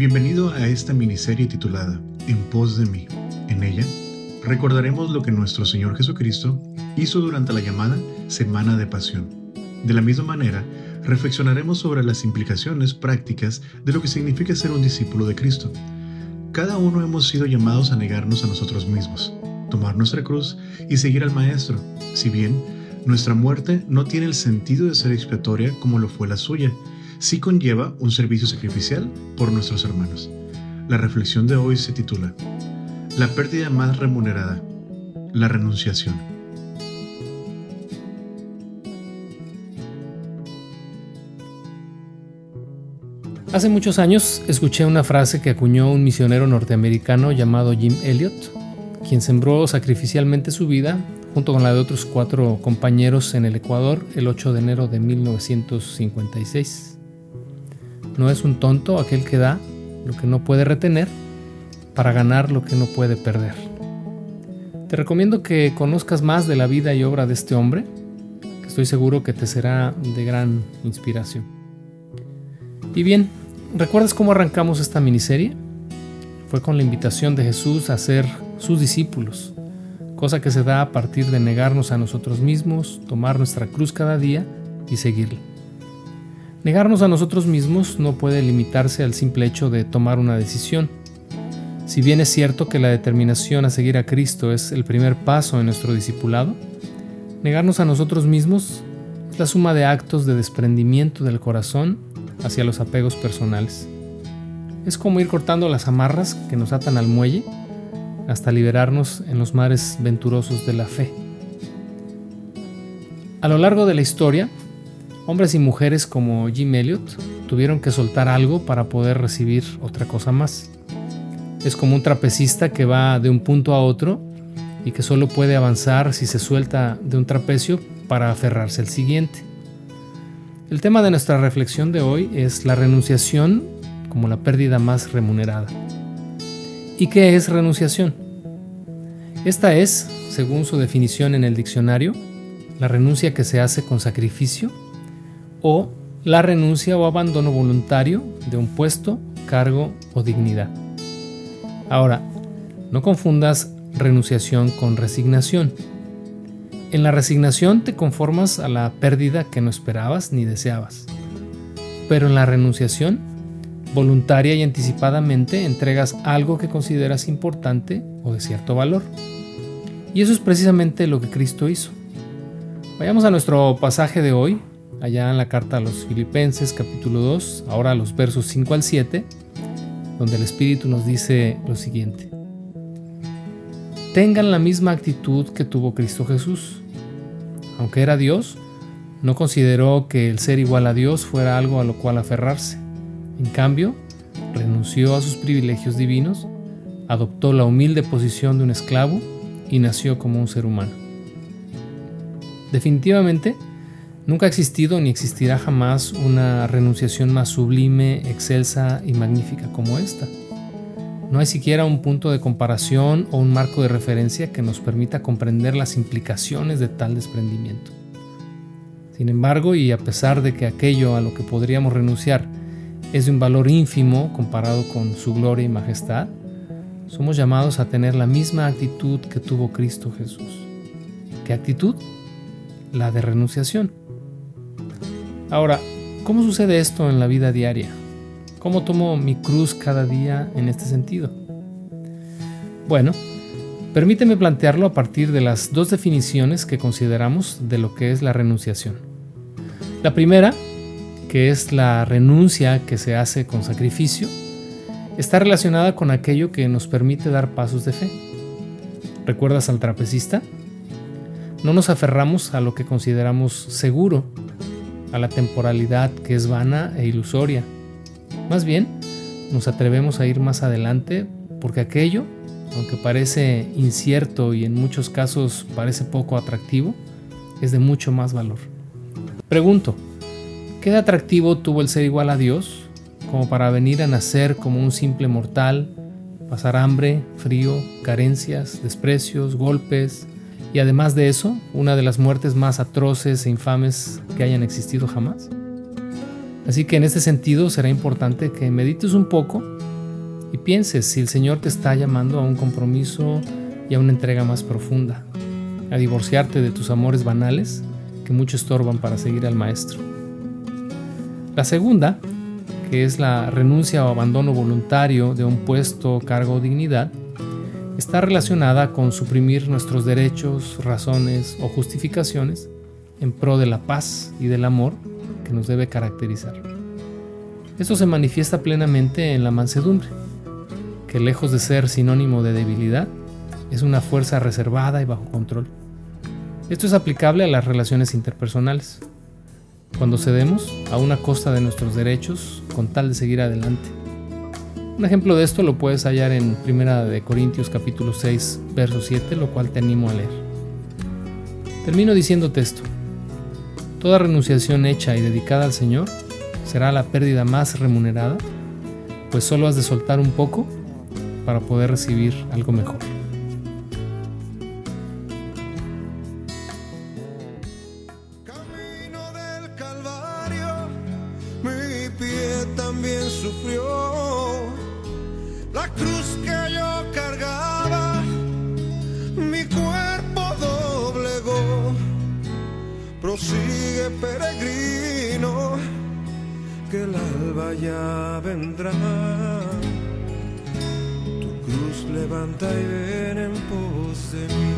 Bienvenido a esta miniserie titulada En pos de mí. En ella recordaremos lo que nuestro Señor Jesucristo hizo durante la llamada Semana de Pasión. De la misma manera, reflexionaremos sobre las implicaciones prácticas de lo que significa ser un discípulo de Cristo. Cada uno hemos sido llamados a negarnos a nosotros mismos, tomar nuestra cruz y seguir al Maestro, si bien nuestra muerte no tiene el sentido de ser expiatoria como lo fue la suya, sí conlleva un servicio sacrificial por nuestros hermanos. La reflexión de hoy se titula La pérdida más remunerada, la renunciación. Hace muchos años escuché una frase que acuñó un misionero norteamericano llamado Jim Elliot, quien sembró sacrificialmente su vida junto con la de otros cuatro compañeros en el Ecuador el 8 de enero de 1956. No es un tonto aquel que da lo que no puede retener para ganar lo que no puede perder. Te recomiendo que conozcas más de la vida y obra de este hombre, que estoy seguro que te será de gran inspiración. Y bien, ¿recuerdas cómo arrancamos esta miniserie? Fue con la invitación de Jesús a ser sus discípulos cosa que se da a partir de negarnos a nosotros mismos, tomar nuestra cruz cada día y seguirle. Negarnos a nosotros mismos no puede limitarse al simple hecho de tomar una decisión. Si bien es cierto que la determinación a seguir a Cristo es el primer paso en nuestro discipulado, negarnos a nosotros mismos es la suma de actos de desprendimiento del corazón hacia los apegos personales. Es como ir cortando las amarras que nos atan al muelle hasta liberarnos en los mares venturosos de la fe. A lo largo de la historia, hombres y mujeres como Jim Elliot tuvieron que soltar algo para poder recibir otra cosa más. Es como un trapecista que va de un punto a otro y que solo puede avanzar si se suelta de un trapecio para aferrarse al siguiente. El tema de nuestra reflexión de hoy es la renunciación como la pérdida más remunerada. ¿Y qué es renunciación? Esta es, según su definición en el diccionario, la renuncia que se hace con sacrificio o la renuncia o abandono voluntario de un puesto, cargo o dignidad. Ahora, no confundas renunciación con resignación. En la resignación te conformas a la pérdida que no esperabas ni deseabas. Pero en la renunciación voluntaria y anticipadamente entregas algo que consideras importante o de cierto valor. Y eso es precisamente lo que Cristo hizo. Vayamos a nuestro pasaje de hoy, allá en la carta a los Filipenses capítulo 2, ahora los versos 5 al 7, donde el Espíritu nos dice lo siguiente. Tengan la misma actitud que tuvo Cristo Jesús. Aunque era Dios, no consideró que el ser igual a Dios fuera algo a lo cual aferrarse en cambio, renunció a sus privilegios divinos, adoptó la humilde posición de un esclavo y nació como un ser humano. Definitivamente, nunca ha existido ni existirá jamás una renunciación más sublime, excelsa y magnífica como esta. No hay siquiera un punto de comparación o un marco de referencia que nos permita comprender las implicaciones de tal desprendimiento. Sin embargo, y a pesar de que aquello a lo que podríamos renunciar es de un valor ínfimo comparado con su gloria y majestad, somos llamados a tener la misma actitud que tuvo Cristo Jesús. ¿Qué actitud? La de renunciación. Ahora, ¿cómo sucede esto en la vida diaria? ¿Cómo tomo mi cruz cada día en este sentido? Bueno, permíteme plantearlo a partir de las dos definiciones que consideramos de lo que es la renunciación. La primera que es la renuncia que se hace con sacrificio, está relacionada con aquello que nos permite dar pasos de fe. ¿Recuerdas al trapecista? No nos aferramos a lo que consideramos seguro, a la temporalidad que es vana e ilusoria. Más bien, nos atrevemos a ir más adelante porque aquello, aunque parece incierto y en muchos casos parece poco atractivo, es de mucho más valor. Pregunto, ¿Qué atractivo tuvo el ser igual a Dios como para venir a nacer como un simple mortal, pasar hambre, frío, carencias, desprecios, golpes y además de eso, una de las muertes más atroces e infames que hayan existido jamás? Así que en este sentido será importante que medites un poco y pienses si el Señor te está llamando a un compromiso y a una entrega más profunda, a divorciarte de tus amores banales que mucho estorban para seguir al Maestro. La segunda, que es la renuncia o abandono voluntario de un puesto, cargo o dignidad, está relacionada con suprimir nuestros derechos, razones o justificaciones en pro de la paz y del amor que nos debe caracterizar. Esto se manifiesta plenamente en la mansedumbre, que lejos de ser sinónimo de debilidad, es una fuerza reservada y bajo control. Esto es aplicable a las relaciones interpersonales, cuando cedemos a una costa de nuestros derechos con tal de seguir adelante. Un ejemplo de esto lo puedes hallar en 1 de Corintios capítulo 6, verso 7, lo cual te animo a leer. Termino diciéndote esto. Toda renunciación hecha y dedicada al Señor será la pérdida más remunerada, pues solo has de soltar un poco para poder recibir algo mejor. Cruz que yo cargaba, mi cuerpo doblegó. Prosigue peregrino, que el alba ya vendrá levanta y ven en pos de mí.